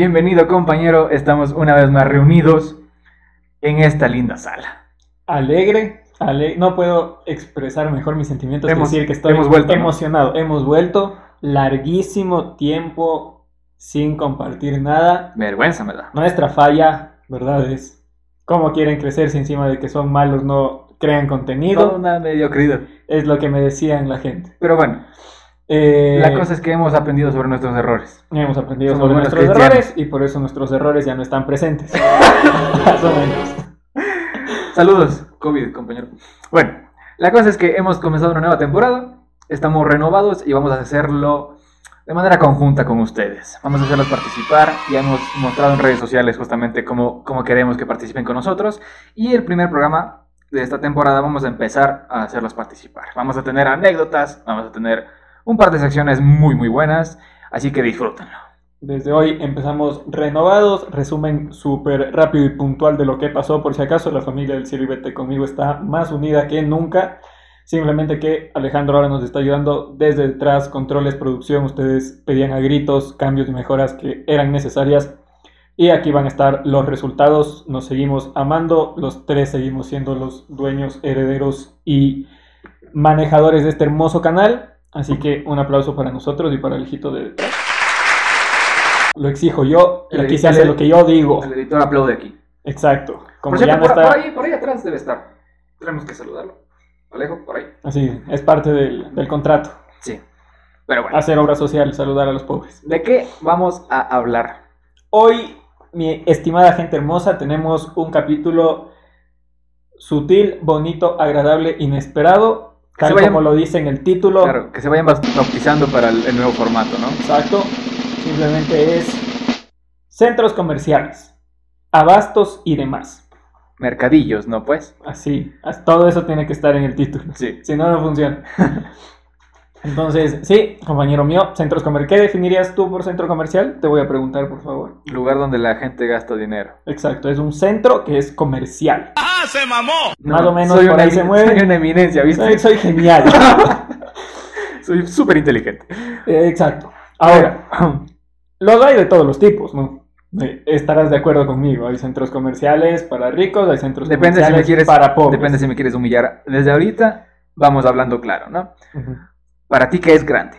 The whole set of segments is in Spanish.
Bienvenido compañero, estamos una vez más reunidos en esta linda sala. Alegre, ale- no puedo expresar mejor mis sentimientos Hemos- que decir que estoy hemos vuelto, ¿no? emocionado. Hemos vuelto larguísimo tiempo sin compartir nada. Vergüenza me da. Nuestra falla, ¿verdad? Es cómo quieren crecer si encima de que son malos no crean contenido. Toda una mediocridad. Es lo que me decían la gente. Pero bueno, Eh, la cosa es que hemos aprendido sobre nuestros errores. Hemos aprendido Somos sobre nuestros cristianos. errores y por eso nuestros errores ya no están presentes. Más o menos. Saludos, COVID, compañero. Bueno, la cosa es que hemos comenzado una nueva temporada, estamos renovados y vamos a hacerlo de manera conjunta con ustedes. Vamos a hacerlos participar y hemos mostrado en redes sociales justamente cómo, cómo queremos que participen con nosotros. Y el primer programa de esta temporada vamos a empezar a hacerlos participar. Vamos a tener anécdotas, vamos a tener un par de secciones muy muy buenas, así que disfrútenlo. Desde hoy empezamos renovados, resumen súper rápido y puntual de lo que pasó. Por si acaso, la familia del Ciribete conmigo está más unida que nunca. Simplemente que Alejandro ahora nos está ayudando desde detrás, controles, producción. Ustedes pedían a gritos cambios y mejoras que eran necesarias. Y aquí van a estar los resultados. Nos seguimos amando. Los tres seguimos siendo los dueños, herederos y manejadores de este hermoso canal. Así que un aplauso para nosotros y para el hijito de detrás. Lo exijo yo y aquí se hace lo que yo digo. El editor aplaude aquí. Exacto. Como Por, ya cierto, no por, está. por ahí, por ahí atrás debe estar. Tenemos que saludarlo. Alejo, por ahí. Así, es parte del, del contrato. Sí. Pero bueno, Hacer obra social, saludar a los pobres. ¿de qué vamos a hablar? Hoy, mi estimada gente hermosa, tenemos un capítulo sutil, bonito, agradable, inesperado, tal vayan- como lo dice en el título. Claro, que se vayan bautizando para el, el nuevo formato, ¿no? Exacto. Simplemente es centros comerciales, abastos y demás. Mercadillos, ¿no? Pues. Así, as- todo eso tiene que estar en el título. Sí. Si no, no funciona. Entonces, sí, compañero mío, centros comerciales. ¿Qué definirías tú por centro comercial? Te voy a preguntar, por favor. Lugar donde la gente gasta dinero. Exacto, es un centro que es comercial. Más No, o menos soy por ahí se mueve. Soy una eminencia, ¿viste? Soy, soy genial. Soy súper inteligente. Eh, Exacto. Ahora, los hay de todos los tipos, ¿no? Eh, Estarás de acuerdo conmigo. Hay centros comerciales para ricos, hay centros Depende si me comerciales quieres. para pobres. Depende si me quieres humillar. Desde ahorita vamos hablando claro, ¿no? Ujú. Para ti, ¿qué es grande?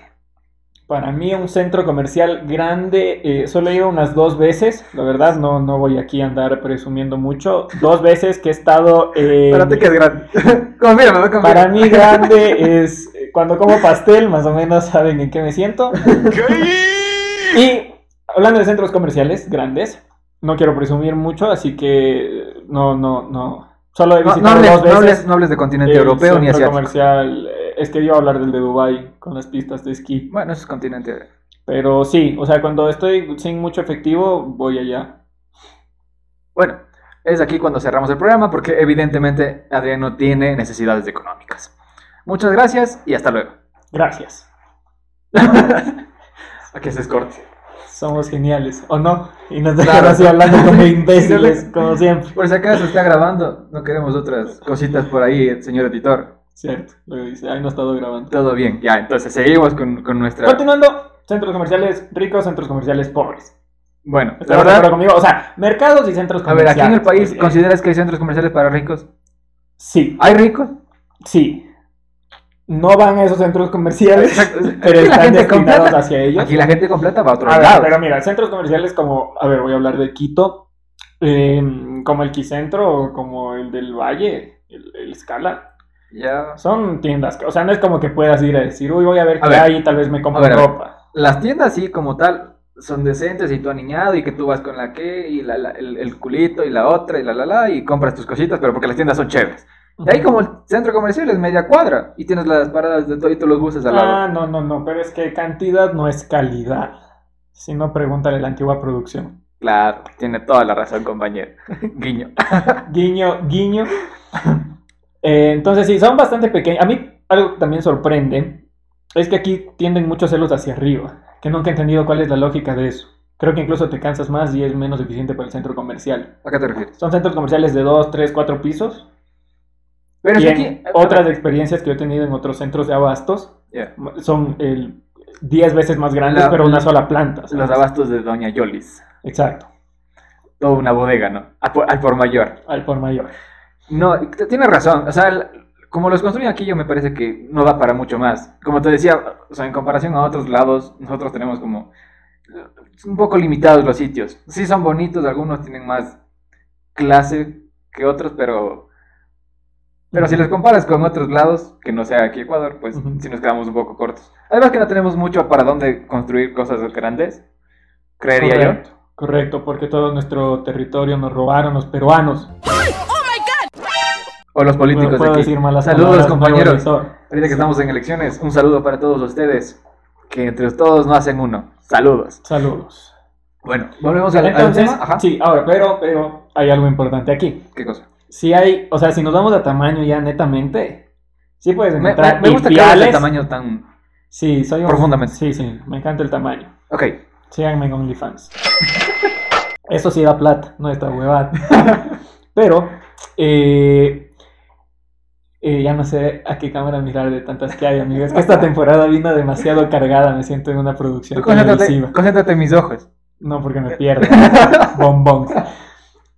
Para mí un centro comercial grande, eh, solo he ido unas dos veces, la verdad no, no voy aquí a andar presumiendo mucho, dos veces que he estado... eh, Para ti, ¿qué es grande? confírame, ¿no? Confírame. para mí grande es eh, cuando como pastel, más o menos saben en qué me siento. Y hablando de centros comerciales grandes, no quiero presumir mucho, así que no, no, no, solo he No, no visitado hables, dos no veces. hables- no hables de continente europeo ni centro asiático. comercial, eh, es que iba a hablar del de Dubai con las pistas de esquí. Bueno, eso es continente. Pero sí, o sea, cuando estoy sin mucho efectivo, voy allá. Bueno, es aquí cuando cerramos el programa porque evidentemente Adrián no tiene necesidades económicas. Muchas gracias y hasta luego. Gracias. A que se escorte. Somos geniales, ¿o no? Y nos Claro. dejan así hablando como imbéciles, como siempre. Por si acaso está grabando, no queremos otras cositas por ahí, señor editor. Cierto, lo dice, ahí no he estado grabando. Todo bien, ya, entonces seguimos con, con nuestra... Continuando, centros comerciales ricos, centros comerciales pobres. Bueno, la ¿Estás de acuerdo verdad, conmigo? O sea, mercados y centros a ver, comerciales. aquí en el país, ¿consideras que hay centros comerciales para ricos? Sí, ¿Hay ricos? sí. No van a esos centros comerciales, Exacto. pero Aquí la están gente destinados completa. hacia ellos. Aquí la gente completa va a otro A ver, lado. pero mira, centros comerciales como, a ver, voy a hablar de Quito, eh, como el Quicentro o como el del Valle, el, el Scala. Ya. Son tiendas, o sea, no es como que puedas ir a decir, uy, voy a ver A qué ver. hay y tal vez me compro A ver, ropa. Las tiendas sí, como tal, son decentes y tú aniñado y que tú vas con la que y la, la- el, el culito y la otra y la la la y compras tus cositas, pero porque las tiendas son chéveres. De ahí como el centro comercial es media cuadra y tienes las paradas de todos los buses al lado. Ah, no, no, no, pero es que cantidad no es calidad. Si no, pregúntale la antigua producción. Claro, tiene toda la razón, compañero. Guiño. Guiño, guiño. Eh, entonces, sí, son bastante pequeños. A mí, algo que también sorprende es que aquí tienden muchos celos hacia arriba. Que nunca he entendido cuál es la lógica de eso. Creo que incluso te cansas más y es menos eficiente para el centro comercial. ¿A qué te refieres? Son centros comerciales de 2, 3, 4 pisos. Pero y aquí... otras experiencias que yo he tenido en otros centros de abastos son el 10 veces más grandes, La- pero una sola planta. ¿sabes? Los abastos de Doña Yolis. Exacto, Toda una bodega, ¿no? Al por, al por mayor. al por mayor. No, tienes razón. O sea, el- como los construyen aquí, yo me parece que no da para mucho más. Como te decía, o sea, en comparación a otros lados, nosotros tenemos como un poco limitados los sitios. Sí son bonitos, algunos tienen más clase que otros, pero pero si los comparas con otros lados, que no sea aquí Ecuador, pues sí nos quedamos un poco cortos. Además que no tenemos mucho para dónde construir cosas grandes, creería Correcto, correcto, porque todo nuestro territorio nos robaron los peruanos. yo. O los políticos Puedo de aquí. decir malas Saludos, palabras, compañeros. Ahorita que estamos en elecciones, un saludo para todos ustedes. Que entre todos no hacen uno. Saludos. Saludos. Bueno, volvemos al, al Entonces, tema. Ajá. sí, ahora, pero, pero hay algo importante aquí. ¿Qué cosa? Si hay, o sea, si nos vamos a tamaño ya netamente, sí puedes encontrar me- me gusta que hipiales. tamaño tan. Sí, soy un- Profundamente. Sí, sí, me encanta el tamaño. Ok. Síganme en OnlyFans. Eso sí da plata, no esta huevada. Pero, eh, eh, ya no sé a qué cámara mirar de tantas que hay, amigo. Es que esta temporada vino demasiado cargada, me siento en una producción concéntrate, concéntrate en mis ojos. No, porque me pierdo. Bombón.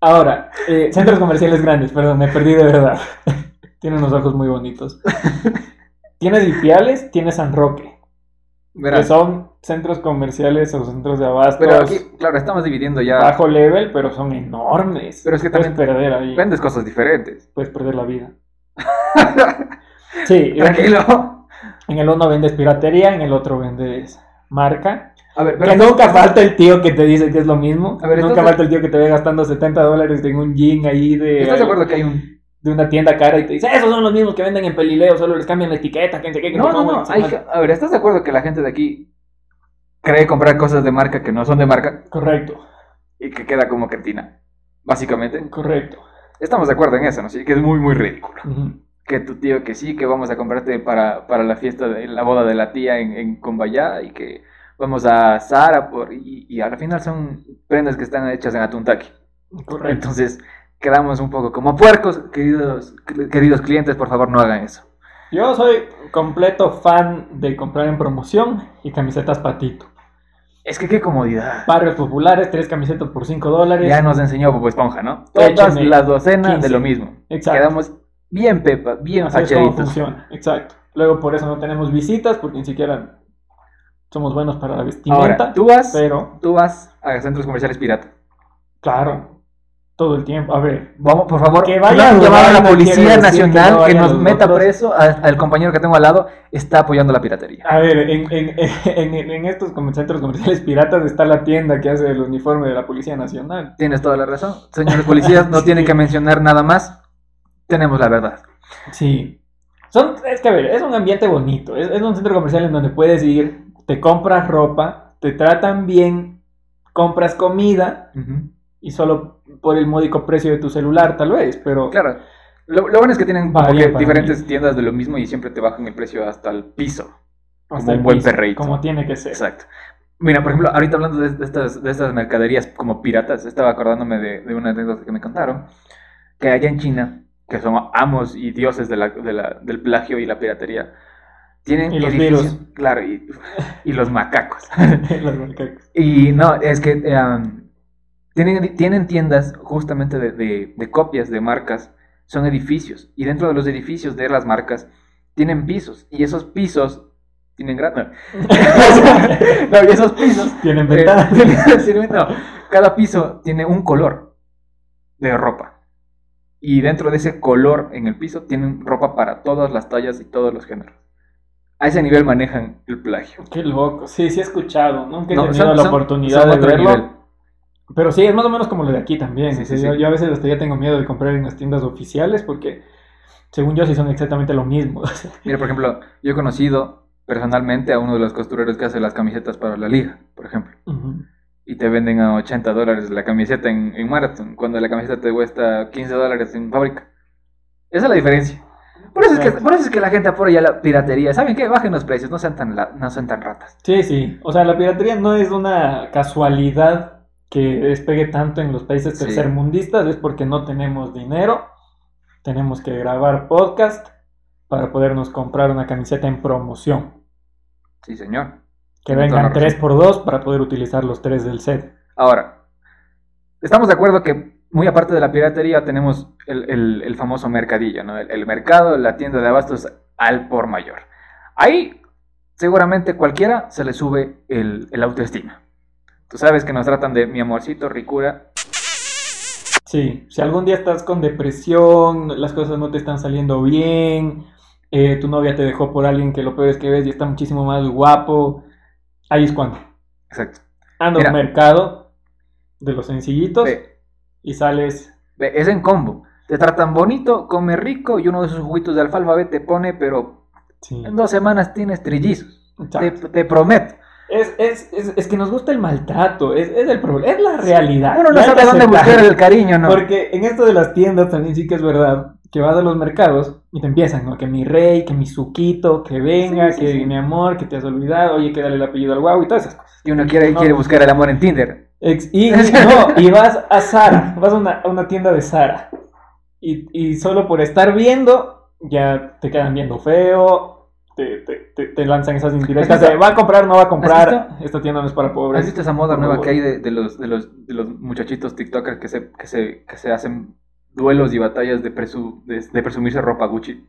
Ahora, eh, centros comerciales grandes, perdón, me perdí de verdad. Tiene unos ojos muy bonitos. Tienes Ipiales, tienes San Roque, que Verás. son centros comerciales o centros de abasto Pero aquí, claro, estamos dividiendo ya. bajo level, pero son enormes. Pero es que puedes también perder ahí, Vendes cosas diferentes. puedes perder la vida. Sí, en, Tranquilo. en el uno vendes piratería, en el otro vendes marca. A ver, Que nunca falta el tío que te dice que es lo mismo. A ver, nunca entonces- falta el tío que te ve gastando 70 dólares en un jean ahí de, ¿Estás de acuerdo que hay un. de una tienda cara y te dice, esos son los mismos que venden en Pelileo, solo les cambian la etiqueta, que no que No, no, no. y se hay- manda". A ver, ¿estás de acuerdo que la gente de aquí cree comprar cosas de marca que no son de marca Correcto, y que queda como cantina? Básicamente. correcto. Estamos de acuerdo en eso, ¿no? Sí, que es muy, muy ridículo. Que tu tío que sí, que vamos a comprarte para, para la fiesta de la boda de la tía en, en Cumbayá y que vamos a Sara por y, y al final son prendas que están hechas en Atuntaki. Correcto. Entonces quedamos un poco como puercos, queridos, queridos clientes, por favor no hagan eso. Yo soy completo fan de comprar en promoción y camisetas patito. Es que qué comodidad. Barrios populares, tres camisetas por 5 dólares. Ya nos enseñó Bobo Esponja, ¿no? Todas las docenas 15. de lo mismo. Exacto. Quedamos bien pepa, bien Así es como fachaditos. funciona, exacto. Luego por eso no tenemos visitas, porque ni siquiera somos buenos para la vestimenta. Ahora, tú vas, Pero, tú vas a centros comerciales pirata. claro, todo el tiempo. A ver, Vamos, por favor, Que vaya no a llamar a la Policía Nacional que no que, vayan nos meta otros. preso al compañero que tengo al lado, está apoyando la piratería. a ver, en, en, en, en estos centros comerciales piratas está la tienda que hace el uniforme de la Policía Nacional. Tienes toda la razón. Señores policías, no Sí. tienen que mencionar nada más. Tenemos la verdad. Sí. Son, es que a ver, es un ambiente bonito. Es, es un centro comercial en donde puedes ir, te compras ropa, te tratan bien, compras comida y solo por el módico precio de tu celular, tal vez, pero Claro. Lo, lo bueno es que tienen diferentes mí. tiendas de lo mismo y siempre te bajan el precio hasta el piso. hasta como el un buen piso, perreíto. Como tiene que ser. Exacto. Mira, por ejemplo, ahorita hablando de, de estas, de estas mercaderías como piratas, estaba acordándome de, de una anécdota que me contaron, que allá en China, que son amos y dioses de la- de la- del plagio y la piratería, tienen Y los virus. Claro, y, y los macacos. Los macacos. Y no, es que eh, um, tienen, tienen tiendas justamente de, de- de copias de marcas, son edificios. Y dentro de los edificios de las marcas tienen pisos. Y esos pisos tienen gran... No, y esos pisos... Tienen eh, ventanas. no, cada piso tiene un color de ropa. Y dentro de ese color en el piso tienen ropa para todas las tallas y todos los géneros. A ese nivel manejan el plagio. Qué loco. Sí, sí he escuchado. Nunca he No, tenido son- la son- oportunidad son de verlo. nivel. Pero sí, es más o menos como lo de aquí también. Sí, sea, sí, yo, sí. yo a veces hasta ya tengo miedo de comprar en las tiendas oficiales porque, según yo, sí son exactamente lo mismo. Mira, por ejemplo, yo he conocido personalmente a uno de los costureros que hace las camisetas para la liga, por ejemplo. Ujú. Y te venden a 80 dólares la camiseta en, en Marathon, cuando la camiseta te cuesta 15 dólares en fábrica. Esa es la diferencia. Por eso, es que, por eso es que la gente apoya la piratería. ¿Saben qué? Bajen los precios, no sean tan, la- no sean tan ratas. Sí, sí. O sea, la piratería no es una casualidad que despegue tanto en los países Sí. tercermundistas, es porque no tenemos dinero, tenemos que grabar podcast para podernos comprar una camiseta en promoción. Sí, señor. Que Tiene vengan. 3 por 2 para poder utilizar los tres del set. Ahora, estamos de acuerdo que muy aparte de la piratería tenemos el, el- el famoso mercadillo, ¿no? El, el mercado, la tienda de abastos al por mayor. Ahí seguramente cualquiera se le sube el, el autoestima. Tú sabes que nos tratan de mi amorcito, ricura. Sí, si algún día estás con depresión, las cosas no te están saliendo bien, eh, tu novia te dejó por alguien que lo peor es que ves y está muchísimo más guapo, ahí es cuando. Exacto. Anda al mercado de los sencillitos Ve, y sales. ve, es en combo. Te tratan bonito, come rico y uno de esos juguitos de alfalfa B te pone, pero Sí, en dos semanas tienes trillizos. Te, te prometo. Es, es, es, es que nos gusta el maltrato, es, es el problema, es la realidad. Uno no Y sabe dónde buscar el cariño, ¿no? Porque en esto de las tiendas también sí que es verdad que vas a los mercados y te empiezan, ¿no? Que mi rey, que mi suquito, que venga, Sí, sí, que sí. mi amor, que te has olvidado, oye, que dale el apellido al guau y todas esas cosas. Y uno quiere, No. quiere buscar el amor en Tinder. Ex- y, no, y vas a Zara, vas a una, a una tienda de Zara y, y solo por estar viendo ya te quedan viendo feo, te, te, te, te lanzan esas indirectas de va a comprar, no va a comprar, esta tienda no es para pobres. ¿Has visto esa moda nueva que hay de, de los, de, los, de los muchachitos TikTokers que se, que se, que se hacen duelos y batallas de, presu- de, de presumirse ropa Gucci?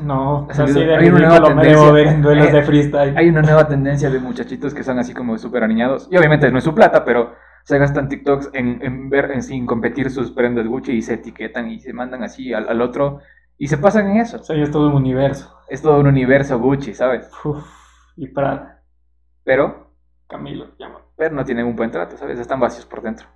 No, de hay una nueva tendencia. ver en duelos Eh, de freestyle. Hay una nueva tendencia de muchachitos que son así como súper aniñados. Y obviamente no es su plata, pero se gastan TikToks en, en ver, en sin competir sus prendas Gucci y se etiquetan y se mandan así al, al otro y se pasan en eso. O sea, ya es todo un universo. Es todo un universo Gucci, ¿sabes? Uf, y Prada, Pero, Camilo, llama. pero no tienen un buen trato, ¿sabes? Están vacíos por dentro.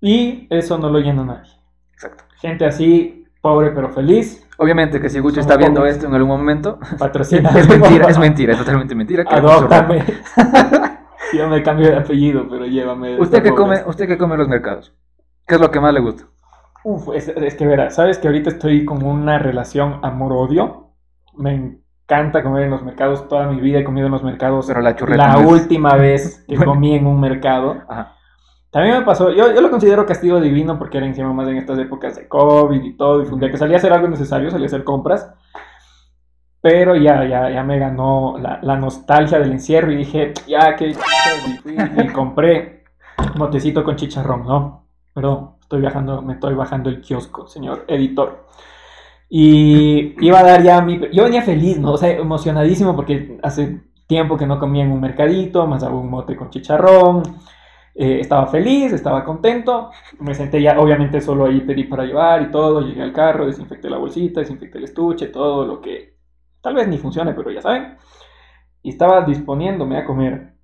Y eso no lo llena nadie. Exacto. Gente así, pobre pero feliz, Obviamente que si Gucci Somos está viendo pobres. esto en algún momento, patrocina. es mentira, es mentira, es totalmente mentira. que. Adóptame. Yo me cambio de apellido, pero llévame. ¿Usted qué come, usted qué come en los mercados? ¿Qué es lo que más le gusta? Uf, es, es que verás, sabes que ahorita estoy con una relación amor-odio. Me encanta comer en los mercados. Toda mi vida he comido en los mercados. Pero la churreta. La no es- última vez que comí en un mercado. Ajá. También me pasó, yo, yo lo considero castigo divino porque era encima más en estas épocas de COVID y todo, y un que salía a hacer algo necesario, salía a hacer compras, pero ya, ya, ya me ganó la, la nostalgia del encierro y dije, ya que y y compré motecito con chicharrón, ¿no? Perdón, estoy viajando, me estoy bajando el kiosco, señor editor. Y iba a dar ya mi... Yo venía feliz, ¿no? O sea, emocionadísimo porque hace tiempo que no comía en un mercadito, más hago un mote con chicharrón. Eh, estaba feliz, estaba contento. Me senté ya, obviamente solo ahí pedí para llevar y todo. Llegué al carro, desinfecté la bolsita, desinfecté el estuche, todo lo que tal vez ni funcione, pero ya saben. Y estaba disponiéndome a comer.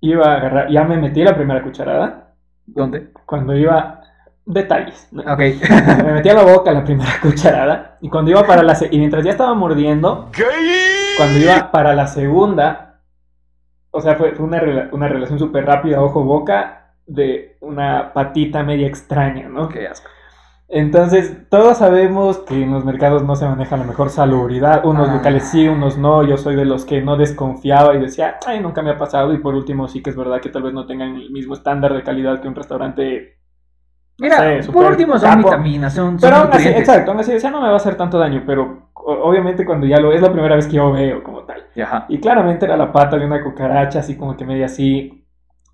Iba a agarrar, ya me metí la primera cucharada. ¿Dónde? Cuando iba, detalles. Ok. Me metí a la boca la primera cucharada. Y cuando iba para la y mientras ya estaba mordiendo, cuando iba para la segunda, o sea, fue, fue una, rela- una relación súper rápida, ojo-boca, de una patita media extraña, ¿no? Qué asco. Entonces, todos sabemos que en los mercados no se maneja la mejor salubridad. Unos Ah. locales sí, unos no. Yo soy de los que no desconfiaba y decía, ay, nunca me ha pasado. Y por último, sí que es verdad que tal vez no tengan el mismo estándar de calidad que un restaurante. No Mira, sé, por último son capo. vitaminas, son, son Pero aún así, exacto, aún así decía, no me va a hacer tanto daño. Pero obviamente, cuando ya lo es la primera vez que yo veo como tal. Y Ajá. Y claramente era la pata de una cucaracha, así como que media así.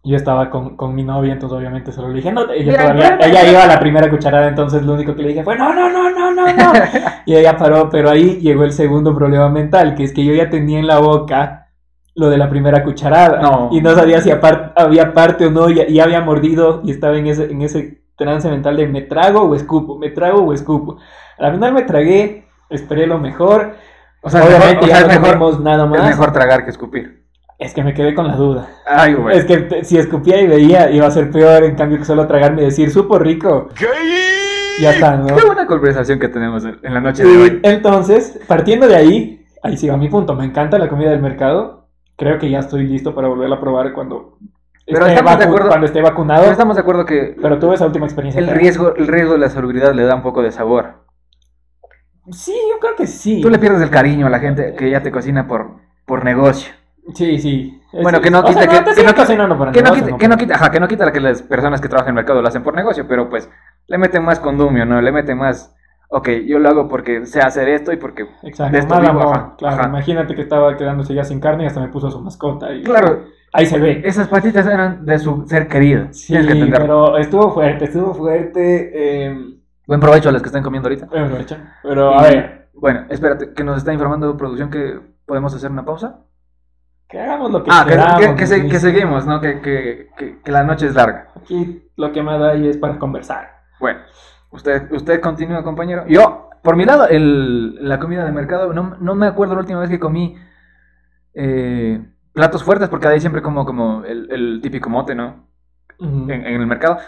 Yo estaba con, con mi novia, entonces obviamente solo le dije, no, ella, Mira, todavía, ella iba a la primera cucharada, entonces lo único que le dije fue, no, no, no, no, no, no. y ella paró, pero ahí llegó el segundo problema mental, que es que yo ya tenía en la boca lo de la primera cucharada. No. Y no sabía si había parte o no, y, y había mordido y estaba en ese, en ese trance mental de me trago o escupo, me trago o escupo. Al final me tragué, esperé lo mejor. O sea, es Obviamente o ya no es mejor, comimos nada es más. mejor tragar que escupir. Es que me quedé con la duda. Ay, güey. Es que si escupía y veía, iba a ser peor, en cambio que solo tragarme y decir, supo rico. Ya está, ¿no? Qué buena conversación que tenemos en la noche de hoy. entonces, partiendo de ahí, ahí sí va mi punto. Me encanta la comida del mercado. Creo que ya estoy listo para volverla a probar cuando, Pero esté, estamos de acuerdo- cuando esté vacunado. Pero estamos de acuerdo que Pero tuve esa última experiencia. el riesgo, el riesgo de la salubridad le da un poco de sabor. Sí, yo creo que sí. Tú le pierdes el cariño a la gente que ya te cocina por, por negocio. Sí, sí. Bueno, que no quita que- no quita- Que las personas que trabajan en el mercado lo hacen por negocio, pero pues le meten más condumio, ¿no? Le meten más, ok, yo lo hago porque sé hacer esto y porque... Exacto, de esto más vivo, amor, ajá, claro. ajá. Imagínate que estaba quedándose ya sin carne y hasta me puso su mascota. Y, Claro, Ahí se ve. Esas patitas eran de su ser querido. Sí, que pero estuvo fuerte, estuvo fuerte. eh, Buen provecho a los que están comiendo ahorita. bueno, aprovecha. pero a Y- ver, Bueno, espérate, que nos está informando producción que podemos hacer una pausa. que hagamos lo que Ah, que, queramos. que- que se- sí. que seguimos, ¿no? Que, la noche es larga. Aquí lo que más hay es para conversar. Bueno, usted, usted continúa, compañero. Yo, por mi lado, el, la comida de mercado, no, no me acuerdo la última vez que comí eh, platos fuertes, porque ahí siempre como, como el, el típico mote, ¿no? En, en el mercado.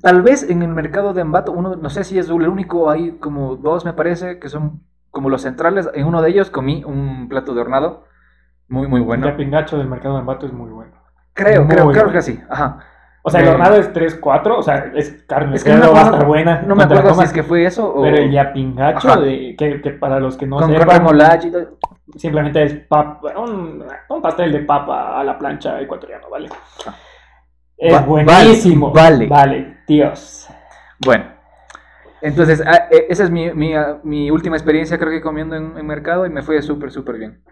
Tal vez en el mercado de Ambato, uno, no sé si es el único, hay como dos, me parece, que son como los centrales. En uno de ellos comí un plato de hornado, muy, muy bueno. El pingacho del mercado de Ambato es muy bueno. Creo, Muy creo, creo bueno. que sí. Ajá. O sea, el hornado es 3, 4, o sea, es carne, Es que no va a estar buena. no me acuerdo si es que fue eso o Pero el yapingacho, de, que, que para los que no con, con sepan, todo. simplemente es papa, un, un pastel de papa a la plancha ecuatoriano, ¿vale? Ah. Es Va- buenísimo. vale, vale. Dios. Bueno, entonces ah, eh, esa es mi, mi, ah, mi última experiencia, creo que comiendo en, en mercado y me fue súper, súper bien.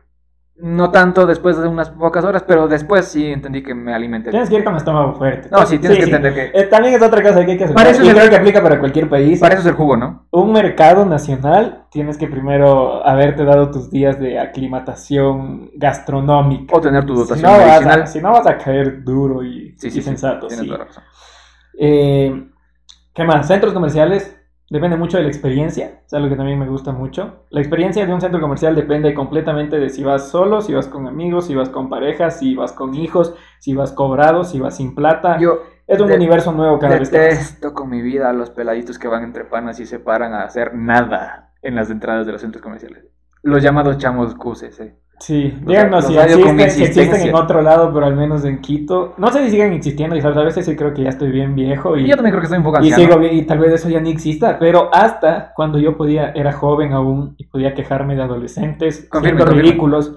No tanto después de unas pocas horas, pero después sí entendí que me alimenté. Tienes que ir con estómago fuerte. No, sí, tienes que entender que Eh, también es otra cosa que hay que hacer. Para eso y es el- creo que aplica para cualquier país. para eso es el jugo, ¿no? Un mercado nacional, tienes que primero haberte dado tus días de aclimatación gastronómica. O tener tu Si dotación no, medicinal. a, si no vas a caer duro y, Sí, y sensato. tienes toda la razón. Eh, ¿Qué más? Centros comerciales. Depende mucho de la experiencia, es algo que también me gusta mucho. La experiencia de un centro comercial depende completamente de si vas solo, si vas con amigos, si vas con parejas, si vas con hijos, si vas cobrado, si vas sin plata. Yo es un de- universo nuevo cada vez detesto con mi vida a los peladitos que van entre panas y se paran a hacer nada en las entradas de los centros comerciales. Los llamados chamos cuses, eh. Sí, díganos si existen, en otro lado, pero al menos en Quito. No sé si siguen existiendo, y a veces sí creo que ya estoy bien viejo y, yo también creo que estoy un poco y sigo bien, y tal vez eso ya ni exista, pero hasta cuando yo podía, era joven aún y podía quejarme de adolescentes, confirme. ridículos.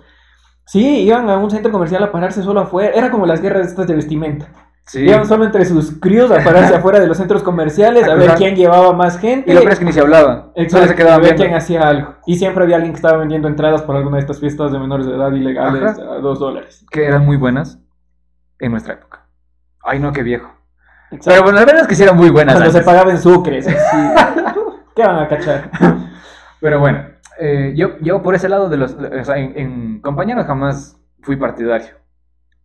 Sí, iban a un centro comercial a pararse solo afuera, era como las guerras estas de vestimenta. Sí. Iban solo entre sus críos a pararse afuera de los centros comerciales a ver quién llevaba más gente. Y lo peor es que ni se hablaban. Exacto, se quedaban a ver viendo. quién hacía algo. Y siempre había alguien que estaba vendiendo entradas para alguna de estas fiestas de menores de edad ilegales Ajá. a dos dólares. Que eran muy buenas en nuestra época. Ay, no, qué viejo. Exacto. Pero bueno, la verdad es que sí eran muy buenas. Cuando se pagaba en sucres. así. ¿Qué van a cachar? Pero bueno, eh, yo, yo por ese lado de los. O sea, en, en compañeros jamás fui partidario.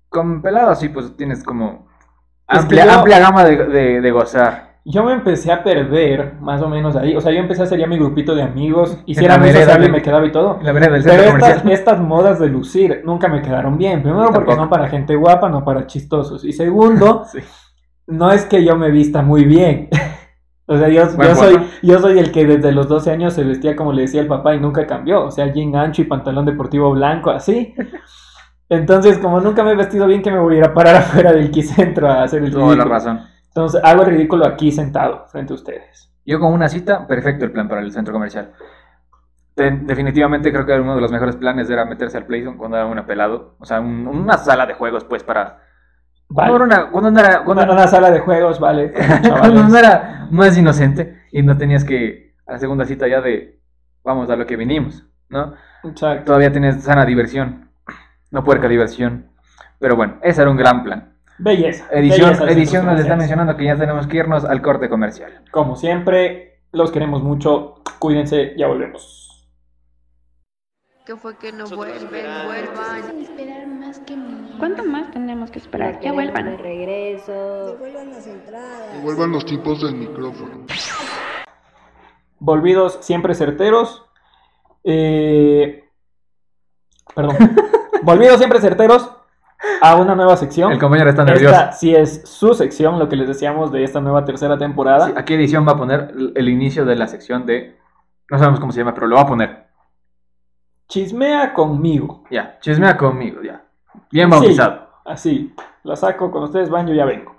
Con pelados sí, pues tienes como. Es que Amplia, yo- amplia gama de, de, de gozar. Yo me empecé a perder más o menos ahí. O sea, yo empecé a hacer ya mi grupito de amigos. Y si era muy sociable de- me quedaba y todo. La del Pero estas, estas modas de lucir nunca me quedaron bien. Primero porque Tampoco. son para gente guapa, no para chistosos. Y segundo, Sí. no es que yo me vista muy bien. O sea, yo, yo, soy, yo soy el que desde los 12 años se vestía como le decía el papá y nunca cambió. O sea, jean ancho y pantalón deportivo blanco, así. Entonces, como nunca me he vestido bien, que me voy a ir a parar afuera del quicentro a hacer el Toda la razón. Entonces, hago el ridículo aquí sentado, frente a ustedes. Yo con una cita, perfecto el plan para el centro comercial. De- definitivamente creo que uno de los mejores planes era meterse al Playzone cuando era un pelado. O sea, un- una sala de juegos, pues, para... Vale. Cuando, era una, cuando no era, cuando Una, una sala de juegos, vale. cuando chavales. no era más inocente y no tenías que a la segunda cita ya de vamos a lo que vinimos, ¿no? Exacto. Todavía tienes sana diversión, no puerca diversión. Pero bueno, ese era un gran plan. Belleza. Edición, belleza edición nos está mencionando que ya tenemos que irnos al corte comercial. Como siempre, los queremos mucho. Cuídense, ya volvemos. que fue que no vuelven, vuelvan. esperar más que mí. ¿Cuánto más tenemos que esperar? Ya queremos vuelvan. de regreso. Devuelvan las entradas. Devuelvan los tipos del micrófono. Volvidos siempre certeros. Eh, Perdón. Volvidos siempre certeros a una nueva sección. El compañero está nervioso. Esta sí es su sección, lo que les decíamos de esta nueva tercera temporada. Sí, aquí edición va a poner el- inicio de la sección de... No sabemos cómo se llama, pero lo va a poner. Chismea conmigo. Ya, chismea conmigo, ya. Bien Sí. bautizado. Así, la saco con ustedes, yo ya vengo.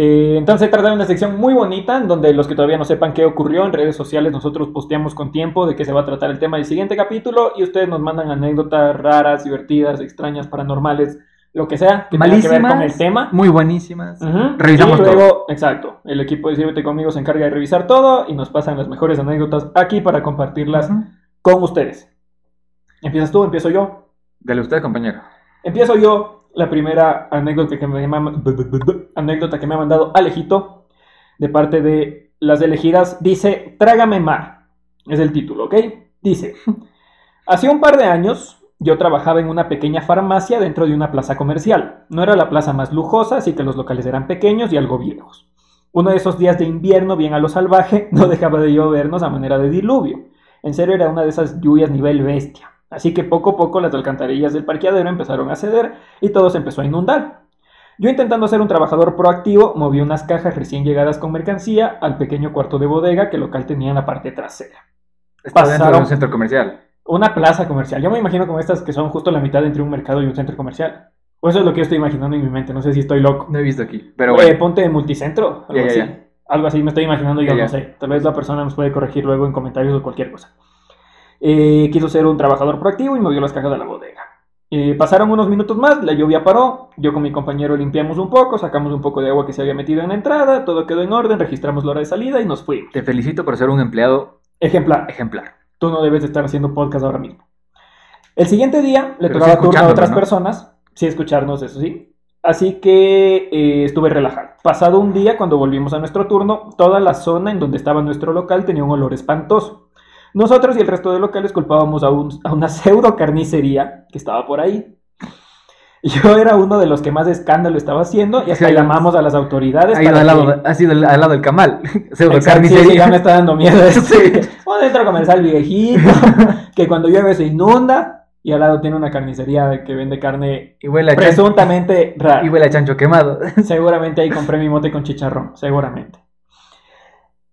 Eh, entonces se trata de una sección muy bonita, en donde los que todavía no sepan qué ocurrió en redes sociales, nosotros posteamos con tiempo de qué se va a tratar el tema del siguiente capítulo y ustedes nos mandan anécdotas raras, divertidas, extrañas, paranormales, lo que sea, que tenga que ver con el tema. Muy buenísimas. Ujú. Revisamos y luego, todo. exacto, el equipo de Sírvete conmigo se encarga de revisar todo y nos pasan las mejores anécdotas aquí para compartirlas con ustedes. ¿Empiezas tú? ¿Empiezo yo? Dale usted, compañero. Empiezo yo. La primera anécdota que me, anécdota que me ha mandado Alejito de parte de las elegidas dice, Trágame mar. Es el título, ¿ok? Dice, hace un par de años yo trabajaba en una pequeña farmacia dentro de una plaza comercial. No era la plaza más lujosa, así que los locales eran pequeños y algo viejos. Uno de esos días de invierno, bien a lo salvaje, no dejaba de llovernos a manera de diluvio. En serio, era una de esas lluvias nivel bestia. Así que poco a poco las alcantarillas del parqueadero empezaron a ceder y todo se empezó a inundar. Yo intentando ser un trabajador proactivo, moví unas cajas recién llegadas con mercancía al pequeño cuarto de bodega que el local tenía en la parte trasera. Está dentro de un centro comercial. Una plaza comercial. Yo me imagino como estas que son justo la mitad entre un mercado y un centro comercial. O eso es lo que yo estoy imaginando en mi mente. No sé si estoy loco. No he visto aquí, pero Eh, bueno. ponte multicentro. Algo Ya, ya, así. ya. Algo así me estoy imaginando yo, no sé. Tal vez la persona nos puede corregir luego en comentarios o cualquier cosa. Eh, quiso ser un trabajador proactivo y movió las cajas de la bodega. Eh, pasaron unos minutos más, la lluvia paró, yo con mi compañero limpiamos un poco, sacamos un poco de agua que se había metido en la entrada, todo quedó en orden, registramos la hora de salida y nos fuimos. Te felicito por ser un empleado Ejemplar, ejemplar. tú no debes de estar haciendo podcast ahora mismo. El siguiente día le Pero tocaba turno a otras ¿no? personas, sí escucharnos, eso sí. Así que eh, estuve relajado. Pasado un día, cuando volvimos a nuestro turno, toda la zona en donde estaba nuestro local tenía un olor espantoso. Nosotros y el resto de locales culpábamos a, un- a una pseudo carnicería que estaba por ahí. Yo era uno de los que más escándalo estaba haciendo y hasta Sí. llamamos a las autoridades. Ha ido para al lado, que- ha sido al lado del camal. Pseudo sí, carnicería. sí, ya me está dando miedo eso. Sí. Un centro comercial viejito, que cuando llueve se inunda, y al lado tiene una carnicería que vende carne Y huele a chancho, presuntamente rara. y huele a chancho quemado. Seguramente ahí compré mi mote con chicharrón, seguramente.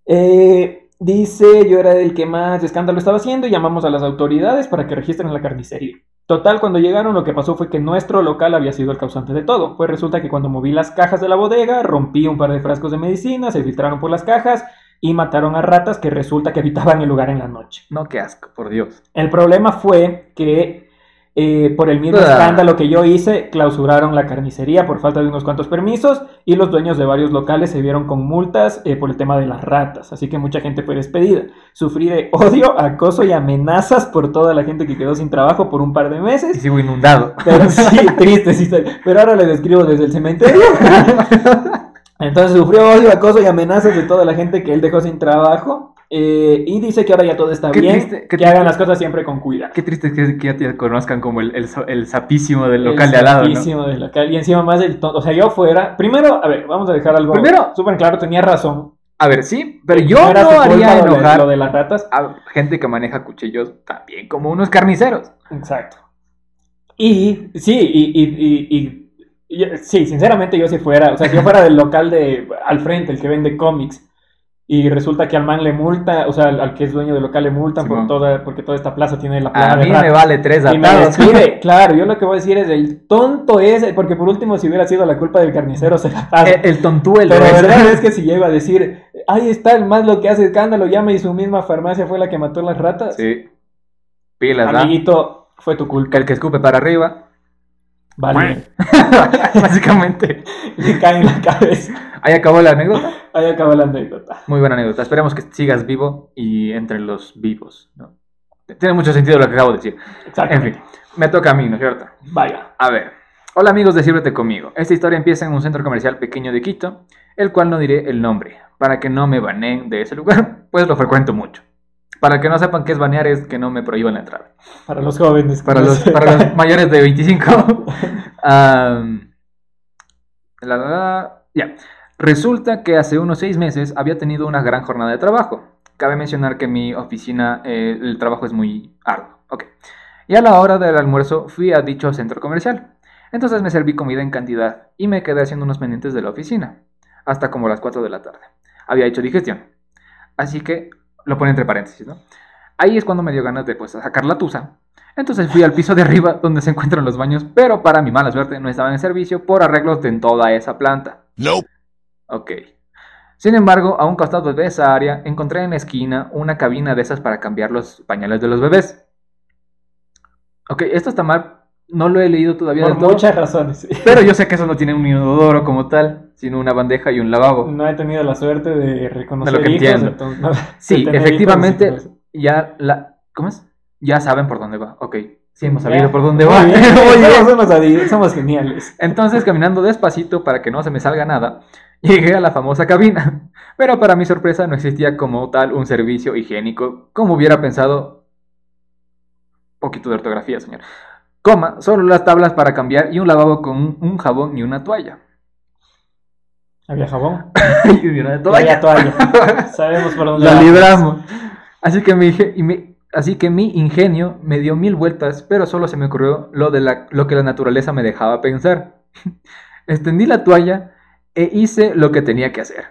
Eh, dice, yo era el que más escándalo estaba haciendo y llamamos a las autoridades para que registren la carnicería. Total, cuando llegaron lo que pasó fue que nuestro local había sido el causante de todo. Pues resulta que cuando moví las cajas de la bodega, rompí un par de frascos de medicina, se filtraron por las cajas y mataron a ratas que resulta que habitaban el lugar en la noche. No, qué asco, por Dios. El problema fue que eh, por el mismo Ah. escándalo que yo hice, clausuraron la carnicería por falta de unos cuantos permisos y los dueños de varios locales se vieron con multas eh, por el tema de las ratas, así que mucha gente fue despedida. Sufrí de odio, acoso y amenazas por toda la gente que quedó sin trabajo por un par de Y meses. sigo inundado. Pero sí, triste, sí, pero ahora le describo desde el cementerio. Entonces sufrió odio, acoso y amenazas de toda la gente que él dejó sin trabajo. Eh, y dice que ahora ya todo está Qué bien, triste, que triste. hagan las cosas siempre con cuidado. Qué triste que, que ya te conozcan como el, el, el sapísimo del El local de al lado, ¿no? sapísimo del local. Y encima más el tonto. O sea, yo fuera. Primero, a ver, vamos a dejar algo. Primero- súper claro, tenía razón. A ver, sí, pero yo no haría lo de- enojar Lo de las ratas. a gente que maneja cuchillos también como unos carniceros. Exacto. Y sí, y, y, y- y- sí, sinceramente yo si fuera, o sea, si yo fuera del local de al frente, el que vende cómics, y resulta que al man le multa, o sea, al, al que es dueño del local le multan por toda, porque toda esta plaza tiene la plaga A de mí me vale tres Y me atados. claro, yo lo que voy a decir es el tonto ese, porque por último si hubiera sido la culpa del carnicero se la pasa. El, el tontuelo. Pero la verdad es que si llego a decir, ahí está el más lo que hace escándalo, llama y su misma farmacia fue la que mató las ratas. Sí. Pilas. Amiguito, fue tu culpa. El que escupe para arriba. Vale, Básicamente. le cae en la cabeza. Ahí acabó la anécdota. Ahí acabó la anécdota. Muy buena anécdota. Esperemos que sigas vivo y entre los vivos. ¿no? Tiene mucho sentido lo que acabo de decir. Exacto. En fin, me toca a mí, ¿no es cierto? Vaya. A ver. Hola amigos de Sírvete conmigo. Esta historia empieza en un centro comercial pequeño de Quito, el cual no diré el nombre, para que no me baneen de ese lugar, pues lo frecuento mucho. Para que no sepan qué es banear es que no me prohíban la entrada. Para los jóvenes. Para los, para los mayores de 25. Am, la, la, la, ya. Resulta que hace unos seis meses había tenido una gran jornada de trabajo. Cabe mencionar que mi oficina, eh, el trabajo es muy arduo. Y a la hora del almuerzo fui a dicho centro comercial. Entonces me serví comida en cantidad y me quedé haciendo unos pendientes de la oficina. Hasta como las 4 de la tarde. Había hecho digestión. Así que lo pone entre paréntesis, ¿no? Ahí es cuando me dio ganas de pues sacar la tusa. Entonces fui al piso de arriba donde se encuentran los baños, pero para mi mala suerte no estaban en servicio por arreglos de en toda esa planta. Nope. Ok. Sin embargo, a un costado de esa área encontré en la esquina una cabina de esas para cambiar los pañales de los bebés. Ok, esto está mal, no lo he leído todavía Por del todo, muchas razones. pero yo sé que eso no tiene un inodoro como tal, sino una bandeja y un lavabo. No he tenido la suerte de reconocer De lo que hijos, entiendo. entonces, no- de Sí, hijos, efectivamente, ya la... ¿Cómo es? Ya saben por dónde va, ok. Sí, hemos sabido por dónde va. bien, somos geniales. Entonces, caminando despacito para que no se me salga nada, llegué a la famosa cabina. Pero para mi sorpresa no existía como tal un servicio higiénico, como hubiera pensado. Poquito de ortografía, señor. Coma, solo las tablas para cambiar y un lavabo con un, jabón y una toalla. Había jabón. y una había toalla. Sabemos por dónde La libramos. Así que, mi, y mi- así que mi ingenio me dio mil vueltas, pero solo se me ocurrió lo, de la, lo que la naturaleza me dejaba pensar. Extendí la toalla e hice lo que tenía que hacer.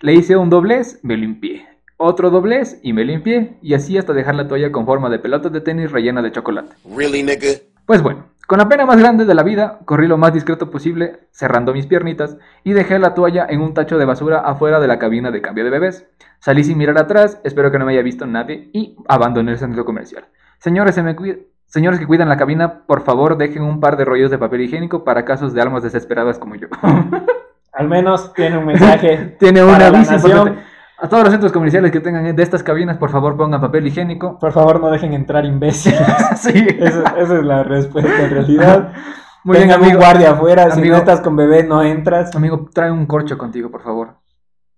Le hice un doblez, me limpié. Otro doblez y me limpié. Y así hasta dejar la toalla con forma de pelota de tenis rellena de chocolate. Really, nigga? Pues bueno, con la pena más grande de la vida, corrí lo más discreto posible, cerrando mis piernitas, y dejé la toalla en un tacho de basura afuera de la cabina de cambio de bebés. Salí sin mirar atrás, espero que no me haya visto nadie, y abandoné el centro comercial. Señores, se me cui- Señores que cuidan la cabina, por favor dejen un par de rollos de papel higiénico para casos de almas desesperadas como yo. Al menos tiene un mensaje. Tiene un para la nación. A todos los centros comerciales que tengan de estas cabinas, por favor pongan papel higiénico. Por favor, no dejen entrar imbéciles. sí. Esa, esa es la respuesta en realidad. Muy bien, Tengan un amigo. guardia afuera. Si Amigo. no estás con bebé, no entras. Amigo, trae un corcho contigo, por favor.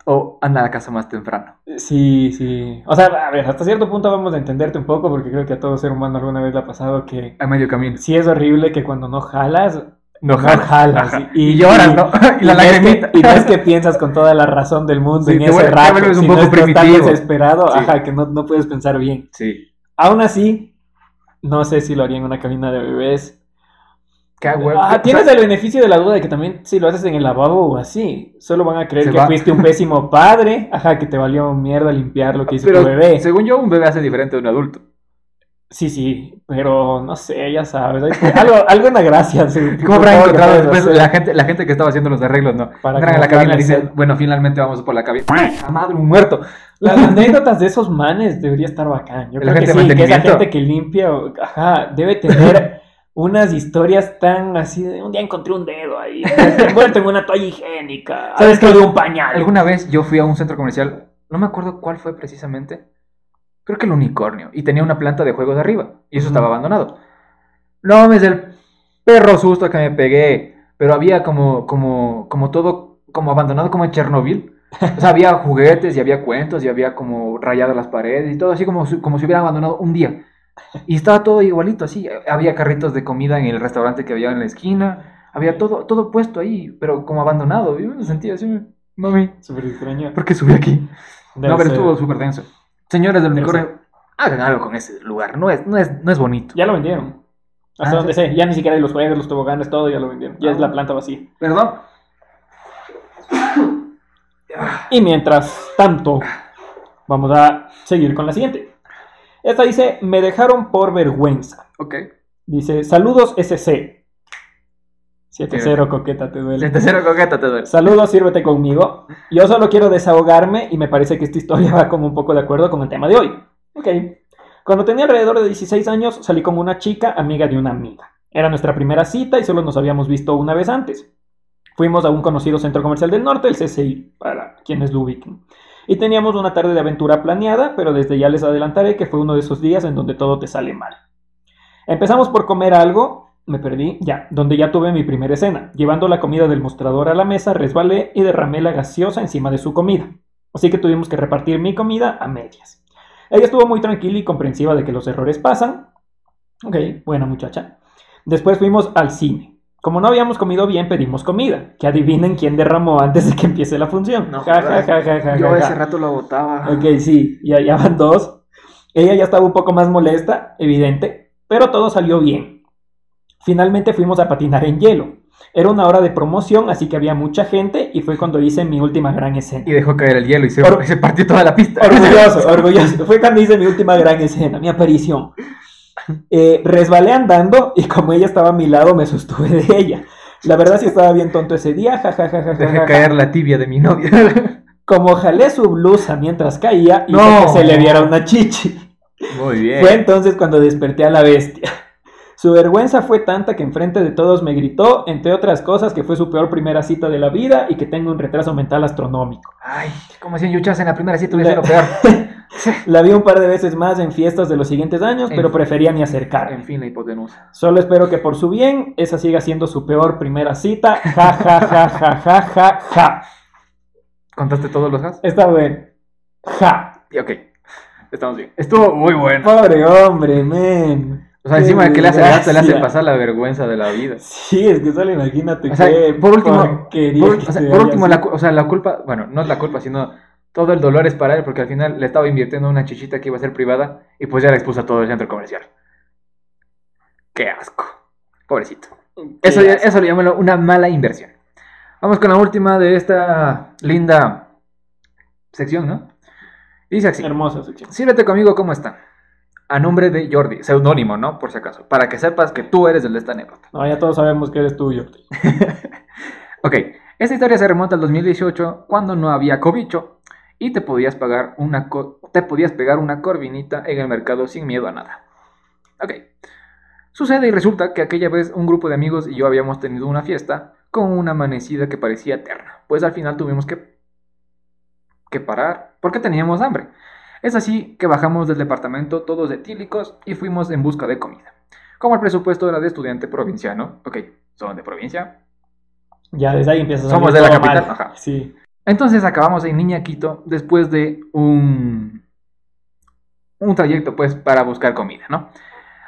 O anda a la casa más temprano. Sí, sí. O sea, a ver, hasta cierto punto vamos a entenderte un poco porque creo que a todo ser humano alguna vez le ha pasado que A medio camino. sí es horrible que cuando no jalas, No. Ajá. Y, Y lloras, ¿no? Y la es que- lagrimita. Y no es que piensas con toda la razón del mundo Sí, en ese rato, un poco estás tan desesperado, Sí. ajá, que no, no puedes pensar bien. Sí. Aún así, no sé si lo haría en una cabina de bebés. Qué. Ah, O tienes sea, el beneficio de la duda de que también si lo haces en el lavabo o así, solo van a creer que va. fuiste un pésimo padre, ajá, que te valió mierda limpiar lo que hizo Pero tu bebé. según yo, un bebé hace diferente de un adulto. Sí, sí, pero no sé, ya sabes, algo, algo en la gracia. sí, ¿Cómo habrán que encontrado después la gente, la gente que estaba haciendo los arreglos, no? Para Entran a la cabina y dicen, bueno, finalmente vamos por la cabina. ¡Ah, madre, un muerto! Las anécdotas de esos manes debería estar bacán. Yo La creo que gente de sí, que esa gente que limpia, ajá, debe tener unas historias tan así de un día encontré un dedo ahí, envuelto en una toalla higiénica, ¿Sabes qué? de un pañal. Alguna vez yo fui a un centro comercial, no me acuerdo cuál fue precisamente, creo que el unicornio, y tenía una planta de juegos arriba, y eso estaba abandonado. No mames, el perro susto que me pegué, pero había como, como, como todo, como abandonado como en Chernobyl. O sea, había juguetes y había cuentos y había como rayado las paredes y todo así como, si- como si hubiera abandonado un día. Y estaba todo igualito así. Había carritos de comida en el restaurante que había en la esquina. Había todo, todo puesto ahí, pero como abandonado. Yo me sentía así, mami, Súper extraño. ¿por qué subí aquí? Debe no, pero ser. estuvo súper denso. Señores del unicornio, hagan algo con ese lugar. No es, no es, no es bonito. Ya lo vendieron. Hasta Ah, donde sé, ya ni siquiera hay los juegos, los toboganes, todo ya lo vendieron. Ya Ah. es la planta vacía. Perdón. Y mientras tanto, vamos a seguir con la siguiente. Esta dice, me dejaron por vergüenza. Ok. Dice, saludos SC. 7-0, coqueta, te duele. El tercero coqueta te duele. Saludos, sírvete conmigo. Yo solo quiero desahogarme y me parece que esta historia va como un poco de acuerdo con el tema de hoy. Ok. Cuando tenía alrededor de 16 años, salí con una chica amiga de una amiga. Era nuestra primera cita y solo nos habíamos visto una vez antes. Fuimos a un conocido centro comercial del norte, el CCI, para quienes lo ubiquen. Y teníamos una tarde de aventura planeada, pero desde ya les adelantaré que fue uno de esos días en donde todo te sale mal. Empezamos por comer algo, me perdí, ya, donde ya tuve mi primera escena. Llevando la comida del mostrador a la mesa, resbalé y derramé la gaseosa encima de su comida. Así que tuvimos que repartir mi comida a medias. Ella estuvo muy tranquila y comprensiva de que los errores pasan. Ok, buena muchacha. Después fuimos al cine. Como no habíamos comido bien, pedimos comida. Que adivinen quién derramó antes de que empiece la función. No ja, ja, ja, Yo ese rato lo botaba. Ok, sí, ya, ya van dos. Ella ya estaba un poco más molesta, evidente, pero todo salió bien. Finalmente fuimos a patinar en hielo. Era una hora de promoción, así que había mucha gente y fue cuando hice mi última gran escena. Y dejó caer el hielo y se, Or- se partió toda la pista. Orgulloso, orgulloso. Fue cuando hice mi última gran escena, mi aparición. Eh, resbalé andando y como ella estaba a mi lado me sostuve de ella. La verdad sí estaba bien tonto ese día, jajajaja. Dejé caer la tibia de mi novia. Como jalé su blusa mientras caía, hice No. que se le viera una chichi. Muy bien. Fue entonces cuando desperté a la bestia. Su vergüenza fue tanta que enfrente de todos me gritó, entre otras cosas, que fue su peor primera cita de la vida y que tengo un retraso mental astronómico. Ay, como si en Yuchas en la primera cita hubiese sido peor. La vi un par de veces más en fiestas de los siguientes años, En pero prefería ni En acercarme. fin, la hipotenusa. Solo espero que por su bien, esa siga siendo su peor primera cita. Ja, ja, ja, ja, ja, ja, ja. ¿Contaste todos los has? Está bueno. Ja. Y ok. Estamos bien. Estuvo muy bueno. Pobre hombre, men. O sea, encima de que le hace gato, le hace pasar la vergüenza de la vida. Sí, es que solo imagínate O sea, qué por último, por, que o sea, por último la, o sea, la culpa, bueno, no es la culpa, sino todo el dolor es para él, porque al final le estaba invirtiendo en una chichita que iba a ser privada y pues ya la expuso a todo el centro comercial. Qué asco. Pobrecito. Eso, ya- eso le llamo una mala inversión. Vamos con la última de esta linda sección, ¿no? Dice así. Hermosa sección. Sírvete conmigo, ¿cómo está? A nombre de Jordi, seudónimo, ¿no? Por si acaso, para que sepas que tú eres el de esta anécdota. No, ya todos sabemos que eres tú, Jordi. Ok, esta historia se remonta al 2018 cuando no había cobicho y te podías pagar una co- te podías pegar una corvinita en el mercado sin miedo a nada. Ok. Sucede y resulta que aquella vez un grupo de amigos y yo habíamos tenido una fiesta con una amanecida que parecía eterna, pues al final tuvimos que que parar porque teníamos hambre. Es así que bajamos del departamento todos etílicos y fuimos en busca de comida. Como el presupuesto era de estudiante provinciano, ok, son de provincia, Ya desde ahí empiezas a Somos de la capital, mal. ajá. Sí. Entonces acabamos en Niña Quito después de un, un trayecto pues para buscar comida, ¿no?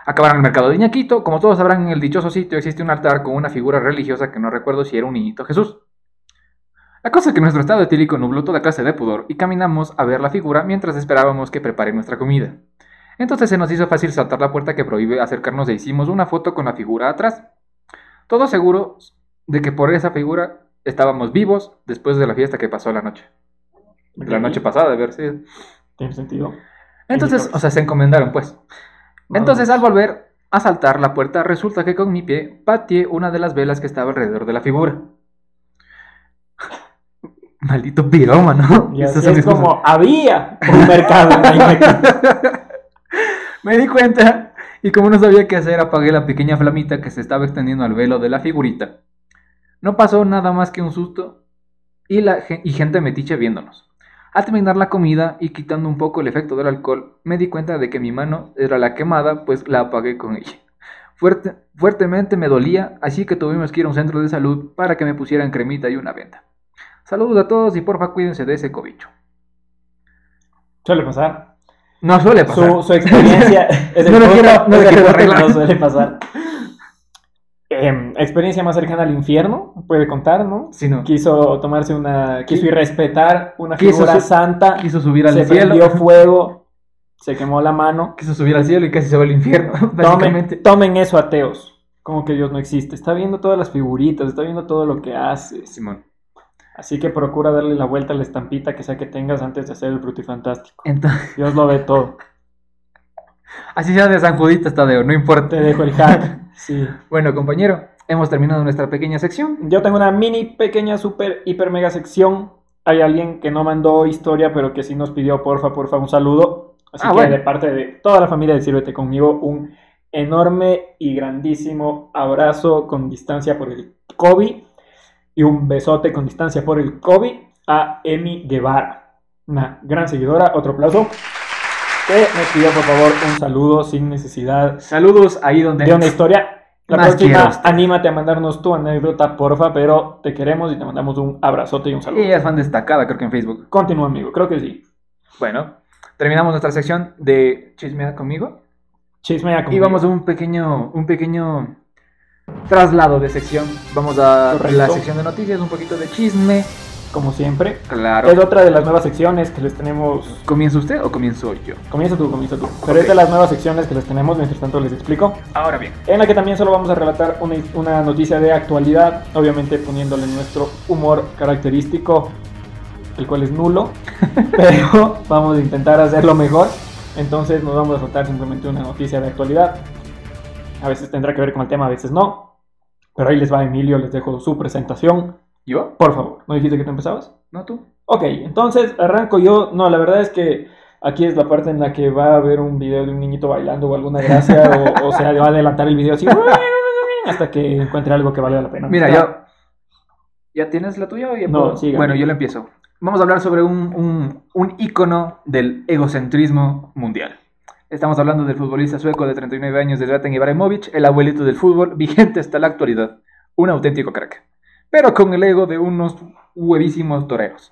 Acabaron en el mercado de Niña Quito, como todos sabrán en el dichoso sitio existe un altar con una figura religiosa que no recuerdo si era un niñito Jesús. La cosa es que nuestro estado etílico nubló toda clase de pudor y caminamos a ver la figura mientras esperábamos que prepare nuestra comida. Entonces se nos hizo fácil saltar la puerta que prohíbe acercarnos e hicimos una foto con la figura atrás. Todos seguros de que por esa figura estábamos vivos después de la fiesta que pasó la noche. La noche pasada, de haber sido. Tiene sentido. Entonces, o sea, se encomendaron, pues. Entonces, al volver a saltar la puerta, resulta que con mi pie pateé una de las velas que estaba alrededor de la figura. Maldito pirómano. Y así es como había un mercado en. Me di cuenta y como no sabía qué hacer, apagué la pequeña flamita que se estaba extendiendo al velo de la figurita. No pasó nada más que un susto y, la, y gente metiche viéndonos. Al terminar la comida y quitando un poco el efecto del alcohol, me di cuenta de que mi mano era la quemada, pues la apagué con ella. Fuerte, fuertemente me dolía, así que tuvimos que ir a un centro de salud para que me pusieran cremita y una venda. Saludos a todos y porfa cuídense de ese cobicho. Suele pasar. No suele pasar. Su, su experiencia es No el lo punto, quiero- no es quiero no suele pasar. Em, experiencia más cercana al infierno, puede contar, ¿no? Sí, no. Quiso tomarse una, quiso ir respetar una Quiso figura santa, Quiso subir al se cielo. prendió fuego, se quemó la mano. quiso subir al cielo y casi se va al infierno, Tomen, básicamente. tomen eso, ateos. Como que Dios no existe. Está viendo todas las figuritas, está viendo todo lo que haces. Simón. Así que procura darle la vuelta a la estampita que sea que tengas antes de hacer el frutifantástico. Entonces, Dios lo ve todo. así sea de San Judita Tadeo, no importa. Te dejo el hack. Sí. Bueno, compañero, hemos terminado nuestra pequeña sección. Yo tengo una mini, pequeña, super, hiper, mega sección. Hay alguien que no mandó historia, pero que sí nos pidió, porfa, porfa, un saludo. Así Ah, que bueno. de parte de toda la familia de Sírvete conmigo, un enorme y grandísimo abrazo con distancia por el COVID y un besote con distancia por el COVID a Emi Guevara, una gran seguidora. Otro aplauso. Que nos pidió, por favor, un saludo sin necesidad Saludos ahí donde. de una historia. La Más quiero próxima, usted. anímate a mandarnos tu anécdota, porfa, pero te queremos y te mandamos un abrazote y un saludo. Ella es fan destacada, creo que en Facebook. Continúa, amigo, creo que sí. Bueno, terminamos nuestra sección de Chismea conmigo. Chismea Y conmigo. vamos a un pequeño, un pequeño traslado de sección. Vamos a Correcto. la sección de noticias, un poquito de chisme. como siempre. Claro. Es otra de las nuevas secciones que les tenemos. ¿Comienza usted o comienzo yo? Comienza tú, comienza tú. Pero Ok. es de las nuevas secciones que les tenemos, mientras tanto les explico. Ahora bien. En la que también solo vamos a relatar una, una noticia de actualidad, obviamente poniéndole nuestro humor característico, el cual es nulo, pero vamos a intentar hacerlo mejor. Entonces nos vamos a soltar simplemente una noticia de actualidad. A veces tendrá que ver con el tema, a veces no. Pero ahí les va Emilio, les dejo su presentación. ¿Yo? Por favor, ¿no dijiste que tú empezabas? ¿No tú? Ok, entonces arranco yo. No, la verdad es que aquí es la parte en la que va a haber un video de un niñito bailando o alguna gracia, o, o sea, va a adelantar el video así hasta que encuentre algo que valga la pena. Mira, Ya. yo. ¿Ya tienes la tuya o ya No, siga. Bueno, yo lo empiezo. vamos a hablar sobre un, un, un ícono del egocentrismo mundial. Estamos hablando del futbolista sueco de 39 años de Zlatan Ibrahimovic, el abuelito del fútbol, vigente hasta la actualidad. Un auténtico crack. Pero con el ego de unos huevísimos toreros.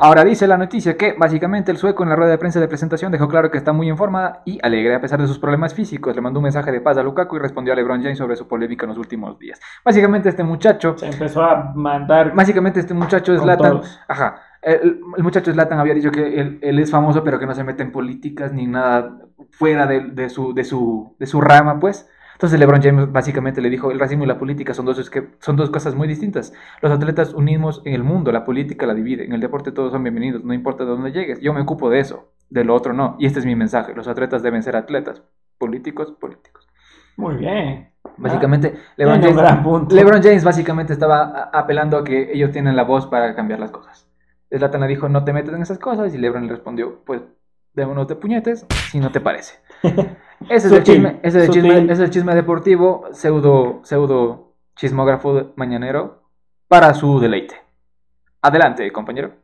Ahora dice la noticia que básicamente el sueco en la rueda de prensa de presentación dejó claro que está muy informada y alegre a pesar de sus problemas físicos. Le mandó un mensaje de paz a Lukaku y respondió a LeBron James sobre su polémica en los últimos días. Básicamente este muchacho, Se empezó a mandar básicamente este muchacho es todos. ajá, el, el muchacho Zlatan había dicho que él, él es famoso pero que no se mete en políticas ni nada fuera de, de su, de, su, de su rama, pues. Entonces LeBron James básicamente le dijo, el racismo y la política son dos, son cosas muy distintas. Los atletas unimos en el mundo, la política la divide. En el deporte todos son bienvenidos, no importa de dónde llegues. Yo me ocupo de eso, de lo otro no. Y este es mi mensaje, los atletas deben ser atletas, políticos, políticos. Muy bien. Básicamente, Ah, LeBron, James. LeBron James básicamente estaba apelando a que ellos tienen la voz para cambiar las cosas. Zlatan le dijo, no te metes en esas cosas, y LeBron le respondió, pues, démonos de puñetes, si no te parece. Ese es el chisme, ese es el chisme, ese es el chisme deportivo, pseudo, pseudo chismógrafo mañanero, para su deleite. Adelante, compañero.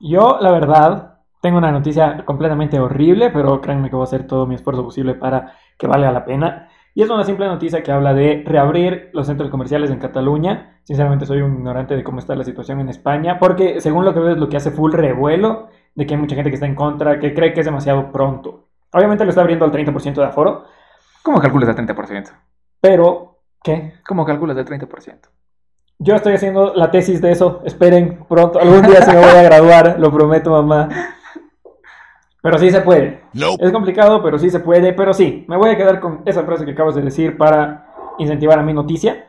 Yo, la verdad, tengo una noticia completamente horrible, pero créanme que voy a hacer todo mi esfuerzo posible para que valga la pena. Y es una simple noticia que habla de reabrir los centros comerciales en Cataluña. Sinceramente soy un ignorante de cómo está la situación en España, porque según lo que veo es lo que hace full revuelo, de que hay mucha gente que está en contra, que cree que es demasiado pronto. Obviamente lo está abriendo al 30% de aforo, ¿Cómo calculas el 30%? pero ¿qué? ¿Cómo calculas el 30%? Yo estoy haciendo la tesis de eso. Esperen pronto. Algún día se me voy a graduar, lo prometo, mamá. Pero sí se puede. Nope. Es complicado, pero sí se puede. Pero sí, me voy a quedar con esa frase que acabas de decir para incentivar a mi noticia.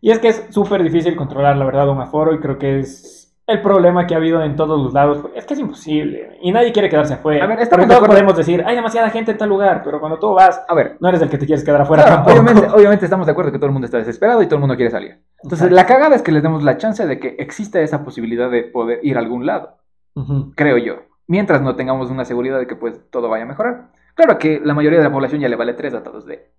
Y es que es súper difícil controlar, la verdad, un aforo. Y creo que es el problema que ha habido en todos los lados. Es que es imposible. Y nadie quiere quedarse afuera. A ver, estamos todos podemos decir, hay demasiada gente en tal lugar. Pero cuando tú vas, A ver, no eres el que te quieres quedar afuera Claro, tampoco. obviamente, obviamente estamos de acuerdo que todo el mundo está desesperado y todo el mundo quiere salir. Entonces, Exacto. la cagada es que les demos la chance de que exista esa posibilidad de poder ir a algún lado, creo yo. Mientras no tengamos una seguridad de que pues todo vaya a mejorar. Claro que la mayoría de la población ya le vale tres a todos de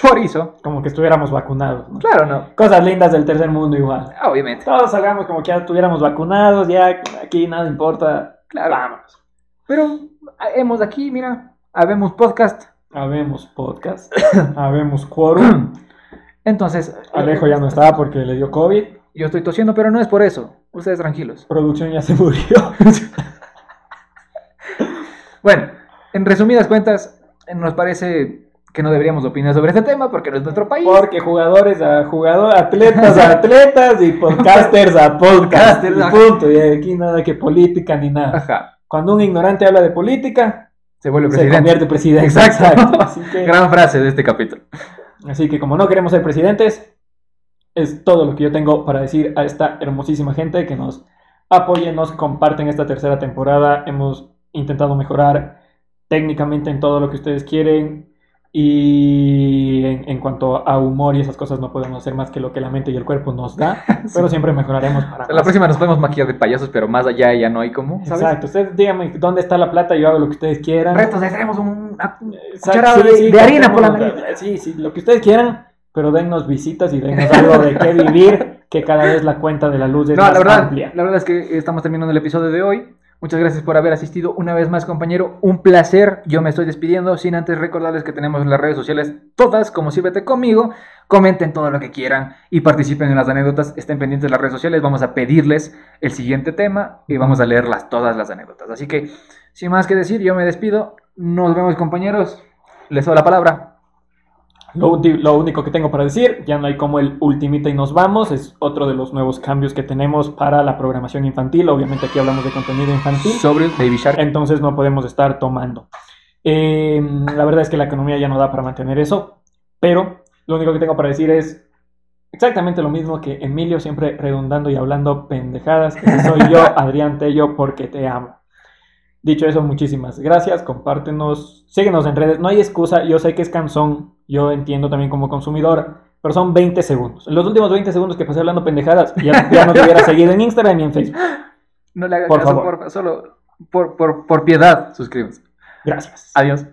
chorizo. Como que estuviéramos vacunados. ¿no? Claro, no. Cosas lindas del tercer mundo igual. Obviamente. Todos salgamos como que ya estuviéramos vacunados, ya aquí nada importa. Claro. Vámonos. Pero ah, hemos aquí, mira, habemos podcast. Habemos podcast, habemos quórum. Entonces, Alejo ya no estaba porque le dio COVID. yo estoy tosiendo, pero no es por eso. Ustedes tranquilos. Producción ya se murió. Bueno, en resumidas cuentas, nos parece que no deberíamos opinar sobre este tema porque no es nuestro país. Porque jugadores a jugadores, atletas a atletas y podcasters a podcast. Podcasters, Y punto. Y aquí nada que política ni nada. Ajá. Cuando un ignorante habla de política, Se vuelve se presidente. convierte en presidente. Exacto. Así que, Gran frase de este capítulo. así que como no queremos ser presidentes, es todo lo que yo tengo para decir a esta hermosísima gente que nos apoyen, nos comparten esta tercera temporada. Hemos intentado mejorar técnicamente en todo lo que ustedes quieren. Y en, en cuanto a humor y esas cosas no podemos hacer más que lo que la mente y el cuerpo nos da, pero siempre mejorararemos para La más. próxima nos podemos maquillar de payasos, pero más allá ya no hay como. Exacto, ustedes díganme dónde está la plata, yo hago lo que ustedes quieran. Retos, traemos un, Exacto, cucharada de, de harina por la nariz. Sí, sí, lo que ustedes quieran, pero dennos visitas y dennos algo de qué vivir, que cada vez la cuenta de la luz es No, más la verdad, amplia. la verdad es que estamos terminando el episodio de hoy. Muchas gracias por haber asistido una vez más, compañero. Un placer. Yo me estoy despidiendo sin antes recordarles que tenemos en las redes sociales todas como Sírvete conmigo. Comenten todo lo que quieran y participen en las anécdotas. Estén pendientes de las redes sociales. Vamos a pedirles el siguiente tema y vamos a leerlas todas las anécdotas. Así que, sin más que decir, yo me despido. Nos vemos, compañeros. Les doy la palabra. Lo, lo único que tengo para decir, ya no hay como el ultimita y nos vamos, es otro de los nuevos cambios que tenemos para la programación infantil. Obviamente aquí hablamos de contenido infantil. Sobre Baby Shark. entonces no podemos estar tomando. Eh, la verdad es que la economía ya no da para mantener eso, pero lo único que tengo para decir es exactamente lo mismo que Emilio, siempre redundando y hablando pendejadas. Soy yo, Adrián Tello, porque te amo. Dicho eso, muchísimas gracias, compártenos, síguenos en redes, no hay excusa, yo sé que es cansón, yo entiendo también como consumidor, pero son 20 segundos. En los últimos 20 segundos que pasé hablando pendejadas, ya, ya no te hubiera seguido en Instagram y en Facebook. No le hagan Por caso, favor. porfa, solo por, por, por piedad, suscríbanse. Gracias. Adiós.